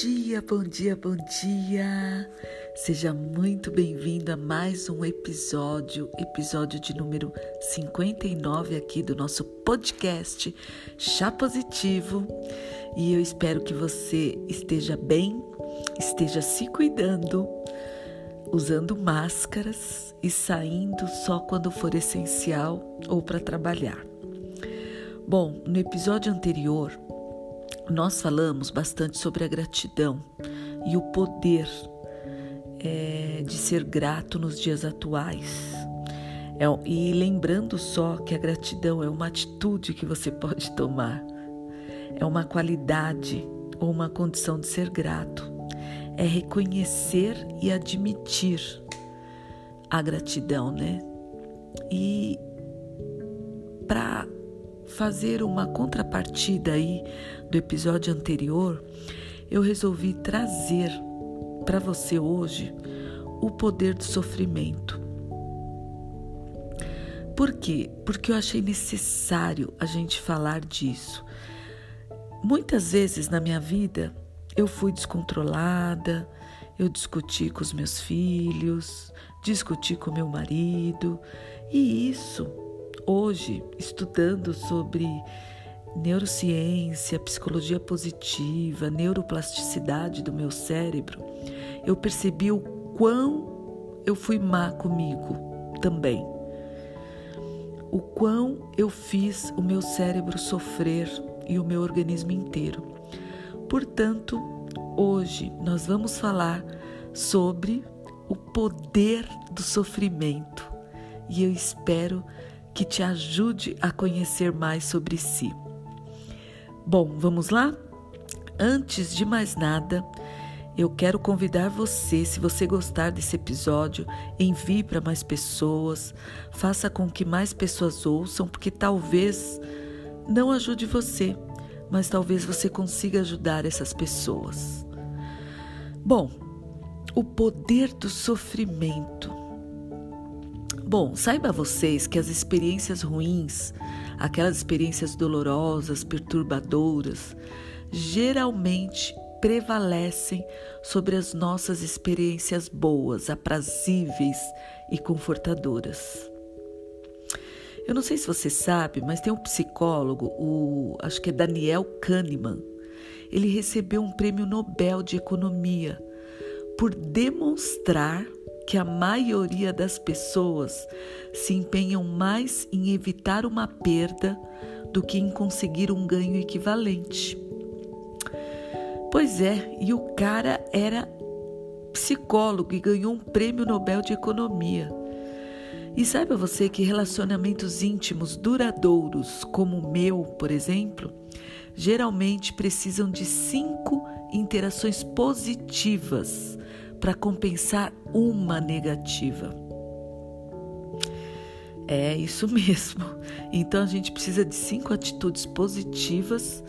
dia, bom dia, bom dia! Seja muito bem-vindo a mais um episódio, episódio de número 59 aqui do nosso podcast Chá Positivo. E eu espero que você esteja bem, esteja se cuidando, usando máscaras e saindo só quando for essencial ou para trabalhar. Bom, no episódio anterior, nós falamos bastante sobre a gratidão e o poder é, de ser grato nos dias atuais. É, e lembrando só que a gratidão é uma atitude que você pode tomar, é uma qualidade ou uma condição de ser grato, é reconhecer e admitir a gratidão, né? E para fazer uma contrapartida aí do episódio anterior, eu resolvi trazer para você hoje o poder do sofrimento. Por quê? Porque eu achei necessário a gente falar disso. Muitas vezes na minha vida eu fui descontrolada, eu discuti com os meus filhos, discuti com meu marido, e isso hoje, estudando sobre neurociência, psicologia positiva, neuroplasticidade do meu cérebro, eu percebi o quão eu fui má comigo também. O quão eu fiz o meu cérebro sofrer e o meu organismo inteiro. Portanto, hoje nós vamos falar sobre o poder do sofrimento e eu espero que te ajude a conhecer mais sobre si. Bom, vamos lá? Antes de mais nada, eu quero convidar você, se você gostar desse episódio, envie para mais pessoas, faça com que mais pessoas ouçam, porque talvez não ajude você, mas talvez você consiga ajudar essas pessoas. Bom, o poder do sofrimento. Bom, saiba vocês que as experiências ruins, aquelas experiências dolorosas, perturbadoras, geralmente prevalecem sobre as nossas experiências boas, aprazíveis e confortadoras. Eu não sei se você sabe, mas tem um psicólogo, o acho que é Daniel Kahneman. Ele recebeu um prêmio Nobel de Economia por demonstrar que a maioria das pessoas se empenham mais em evitar uma perda do que em conseguir um ganho equivalente. Pois é, e o cara era psicólogo e ganhou um prêmio Nobel de Economia. E saiba você que relacionamentos íntimos duradouros, como o meu, por exemplo, geralmente precisam de cinco interações positivas para compensar uma negativa. É isso mesmo. Então a gente precisa de cinco atitudes positivas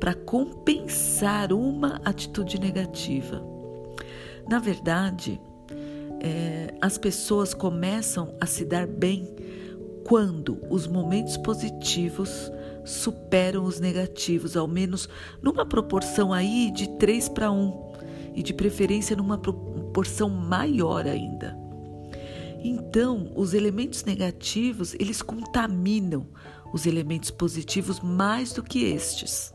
para compensar uma atitude negativa. Na verdade, é, as pessoas começam a se dar bem quando os momentos positivos superam os negativos, ao menos numa proporção aí de 3 para 1 e de preferência numa proporção maior ainda. Então, os elementos negativos, eles contaminam os elementos positivos mais do que estes.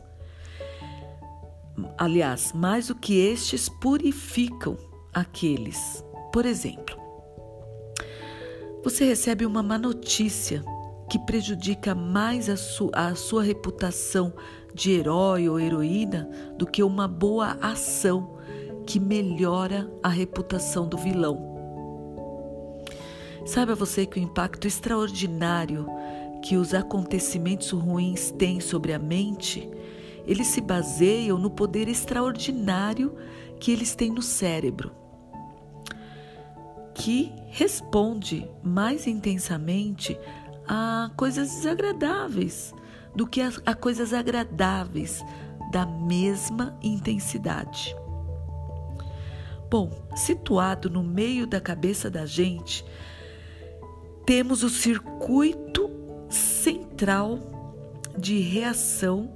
Aliás, mais do que estes purificam aqueles. Por exemplo, você recebe uma má notícia que prejudica mais a, su a sua reputação de herói ou heroína do que uma boa ação que melhora a reputação do vilão. Saiba você que o impacto extraordinário que os acontecimentos ruins têm sobre a mente, eles se baseiam no poder extraordinário que eles têm no cérebro, que responde mais intensamente a coisas desagradáveis do que a, a coisas agradáveis da mesma intensidade. Bom, situado no meio da cabeça da gente, temos o circuito central de reação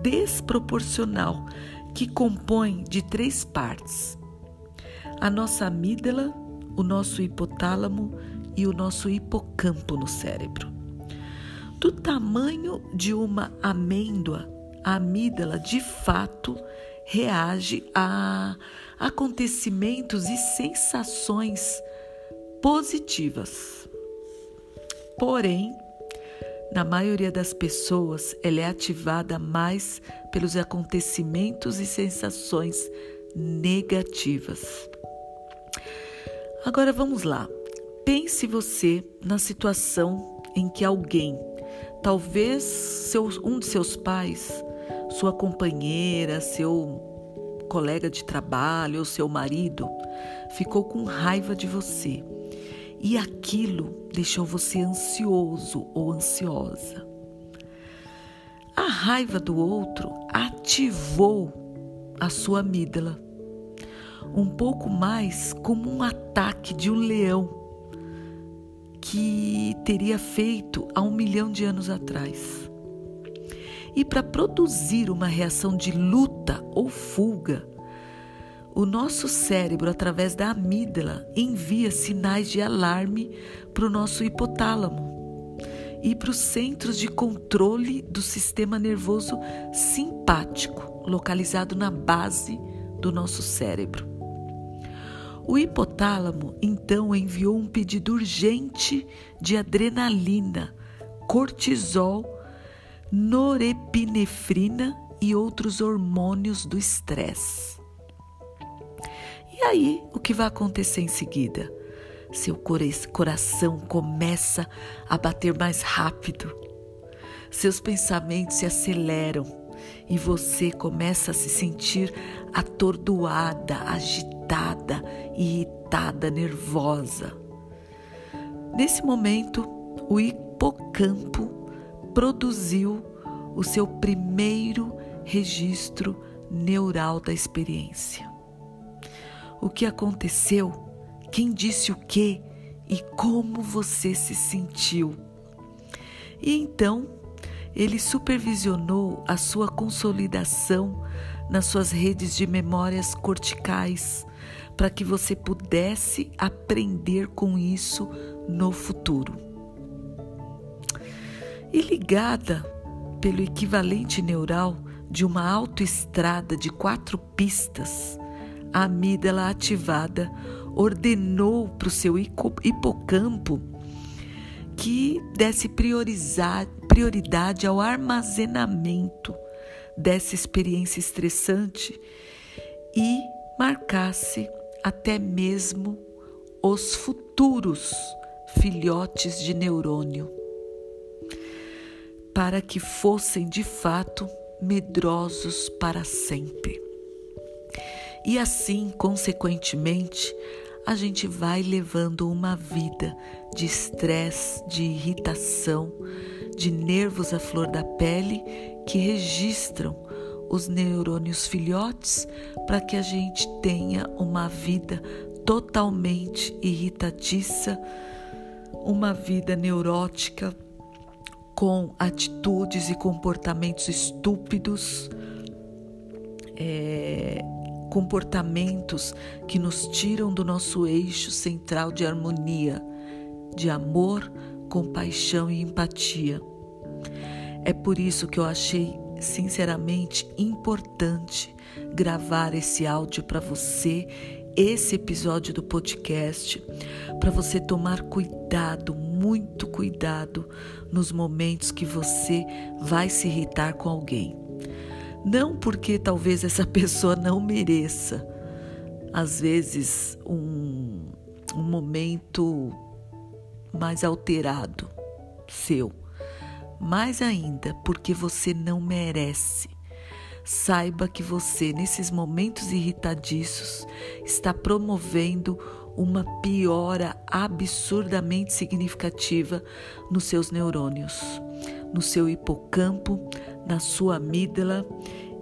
desproporcional que compõe de três partes: a nossa amígdala, o nosso hipotálamo e o nosso hipocampo no cérebro. Do tamanho de uma amêndoa, a amígdala de fato reage a acontecimentos e sensações positivas. Porém, na maioria das pessoas, ela é ativada mais pelos acontecimentos e sensações negativas. Agora vamos lá. Pense você na situação em que alguém, talvez um de seus pais, sua companheira, seu colega de trabalho ou seu marido, ficou com raiva de você e aquilo deixou você ansioso ou ansiosa. A raiva do outro ativou a sua amígdala, um pouco mais como um ataque de um leão que teria feito há um milhão de anos atrás. E para produzir uma reação de luta ou fuga, o nosso cérebro, através da amígdala, envia sinais de alarme para o nosso hipotálamo e para os centros de controle do sistema nervoso simpático, localizado na base do nosso cérebro. O hipotálamo então enviou um pedido urgente de adrenalina, cortisol, norepinefrina e outros hormônios do estresse. E aí, o que vai acontecer em seguida? Seu coração começa a bater mais rápido, seus pensamentos se aceleram e você começa a se sentir atordoada, agitada, irritada, nervosa. Nesse momento, o hipocampo produziu o seu primeiro registro neural da experiência o que aconteceu, quem disse o que e como você se sentiu. E então ele supervisionou a sua consolidação nas suas redes de memórias corticais para que você pudesse aprender com isso no futuro. E ligada pelo equivalente neural de uma autoestrada de quatro pistas, a amígdala ativada ordenou para o seu hipocampo que desse prioridade ao armazenamento dessa experiência estressante e marcasse até mesmo os futuros filhotes de neurônio, para que fossem de fato medrosos para sempre. E assim, consequentemente, a gente vai levando uma vida de estresse, de irritação, de nervos à flor da pele que registram os neurônios filhotes para que a gente tenha uma vida totalmente irritadiça, uma vida neurótica com atitudes e comportamentos estúpidos. É, comportamentos que nos tiram do nosso eixo central de harmonia, de amor, compaixão e empatia. É por isso que eu achei sinceramente importante gravar esse áudio para você, esse episódio do podcast, para você tomar cuidado, muito cuidado nos momentos que você vai se irritar com alguém. Não porque talvez essa pessoa não mereça, às vezes, um, um momento mais alterado seu, mais ainda porque você não merece. Saiba que você, nesses momentos irritadiços, está promovendo uma piora absurdamente significativa nos seus neurônios, no seu hipocampo, na sua amígdala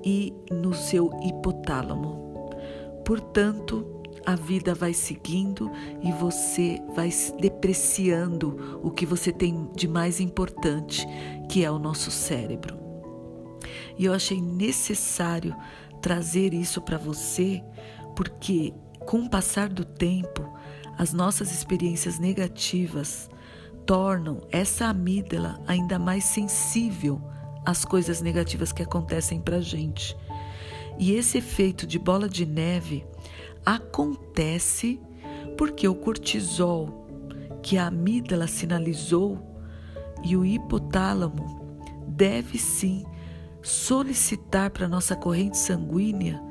e no seu hipotálamo. Portanto, a vida vai seguindo e você vai depreciando o que você tem de mais importante, que é o nosso cérebro. E eu achei necessário trazer isso para você porque, com o passar do tempo, as nossas experiências negativas tornam essa amígdala ainda mais sensível às coisas negativas que acontecem para gente. E esse efeito de bola de neve acontece porque o cortisol que a amígdala sinalizou e o hipotálamo deve sim solicitar para nossa corrente sanguínea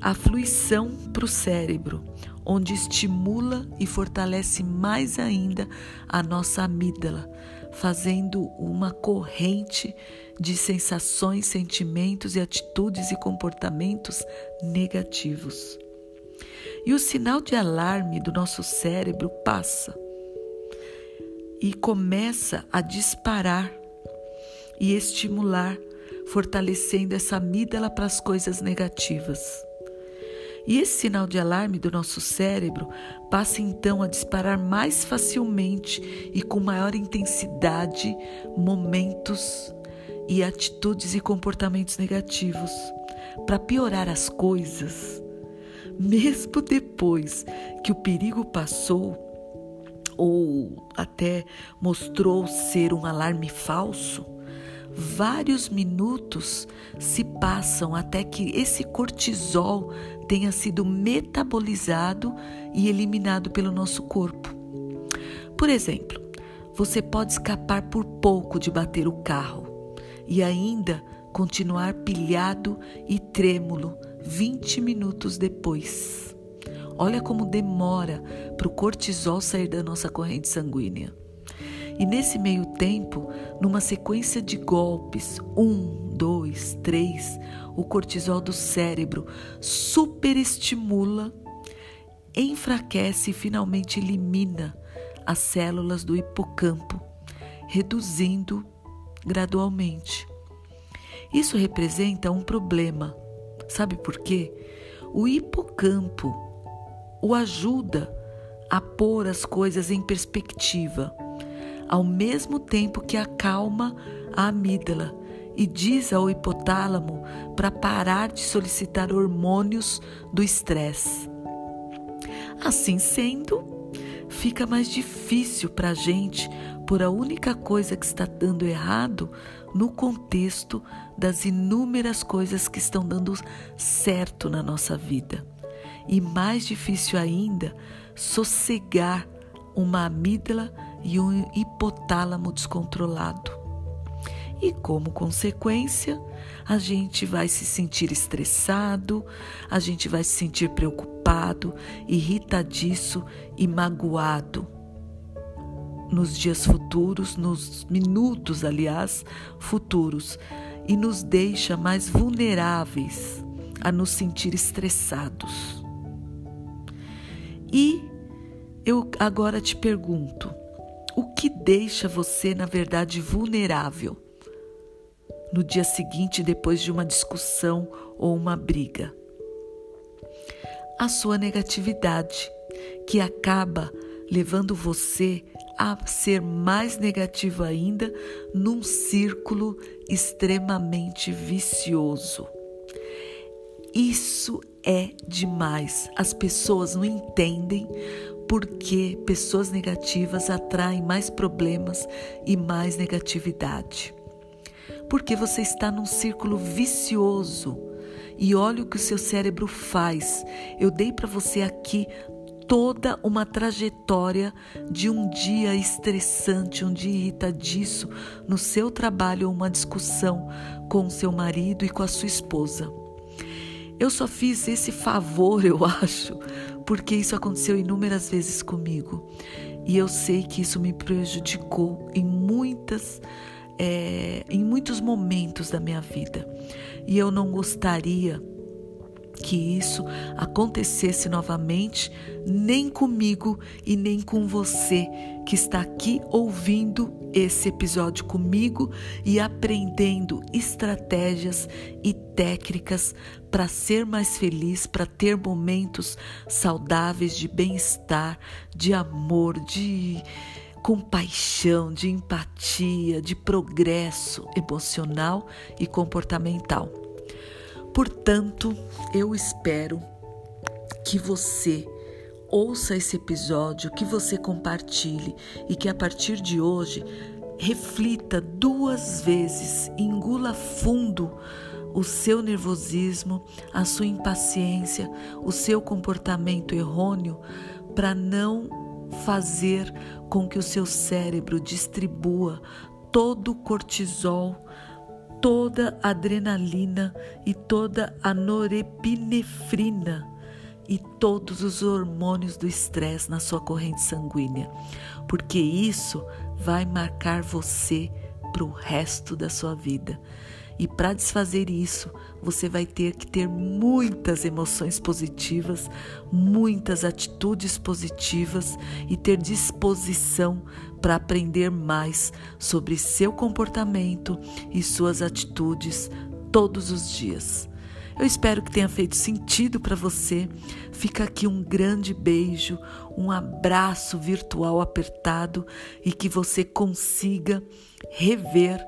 a fluição para o cérebro, onde estimula e fortalece mais ainda a nossa amígdala, fazendo uma corrente de sensações, sentimentos e atitudes e comportamentos negativos. E o sinal de alarme do nosso cérebro passa e começa a disparar e estimular, fortalecendo essa amígdala para as coisas negativas. E esse sinal de alarme do nosso cérebro passa então a disparar mais facilmente e com maior intensidade momentos e atitudes e comportamentos negativos. Para piorar as coisas, mesmo depois que o perigo passou, ou até mostrou ser um alarme falso, vários minutos se passam até que esse cortisol tenha sido metabolizado e eliminado pelo nosso corpo. Por exemplo, você pode escapar por pouco de bater o carro e ainda continuar pilhado e trêmulo 20 minutos depois. Olha como demora para o cortisol sair da nossa corrente sanguínea. E nesse meio tempo, numa sequência de golpes, um, dois, três, o cortisol do cérebro superestimula, enfraquece e finalmente elimina as células do hipocampo, reduzindo gradualmente. Isso representa um problema. Sabe por quê? O hipocampo o ajuda a pôr as coisas em perspectiva ao mesmo tempo que acalma a amígdala e diz ao hipotálamo para parar de solicitar hormônios do estresse. Assim sendo, fica mais difícil para a gente por a única coisa que está dando errado no contexto das inúmeras coisas que estão dando certo na nossa vida. E mais difícil ainda, sossegar uma amígdala e um hipotálamo descontrolado. E como consequência, a gente vai se sentir estressado, a gente vai se sentir preocupado, irritadiço e magoado. Nos dias futuros, nos minutos, aliás, futuros, e nos deixa mais vulneráveis a nos sentir estressados. E eu agora te pergunto: o que deixa você, na verdade, vulnerável no dia seguinte, depois de uma discussão ou uma briga? A sua negatividade, que acaba levando você a ser mais negativo ainda num círculo extremamente vicioso. Isso é demais. As pessoas não entendem porque pessoas negativas atraem mais problemas e mais negatividade. Porque você está num círculo vicioso. E olha o que o seu cérebro faz. Eu dei para você aqui toda uma trajetória de um dia estressante, um dia irritadiço no seu trabalho ou uma discussão com o seu marido e com a sua esposa. Eu só fiz esse favor, eu acho, porque isso aconteceu inúmeras vezes comigo. E eu sei que isso me prejudicou em muitas é, em muitos momentos da minha vida. E eu não gostaria que isso acontecesse novamente, nem comigo e nem com você que está aqui ouvindo esse episódio comigo e aprendendo estratégias e técnicas para ser mais feliz, para ter momentos saudáveis de bem-estar, de amor, de compaixão, de empatia, de progresso emocional e comportamental. Portanto, eu espero que você ouça esse episódio, que você compartilhe e que a partir de hoje reflita duas vezes, engula fundo o seu nervosismo, a sua impaciência, o seu comportamento errôneo para não fazer com que o seu cérebro distribua todo o cortisol, toda a adrenalina e toda a norepinefrina e todos os hormônios do estresse na sua corrente sanguínea, porque isso vai marcar você para o resto da sua vida. E para desfazer isso, você vai ter que ter muitas emoções positivas, muitas atitudes positivas e ter disposição para aprender mais sobre seu comportamento e suas atitudes todos os dias. Eu espero que tenha feito sentido para você. Fica aqui um grande beijo, um abraço virtual apertado e que você consiga rever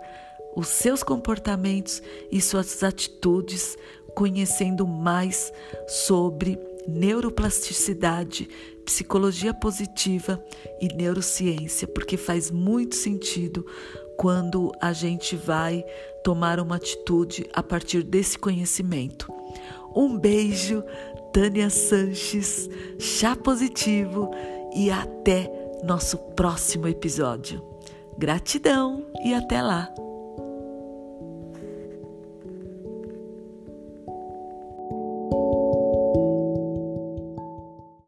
os seus comportamentos e suas atitudes, conhecendo mais sobre neuroplasticidade, psicologia positiva e neurociência, porque faz muito sentido quando a gente vai tomar uma atitude a partir desse conhecimento. Um beijo, Tânia Sanches, chá positivo e até nosso próximo episódio. Gratidão e até lá!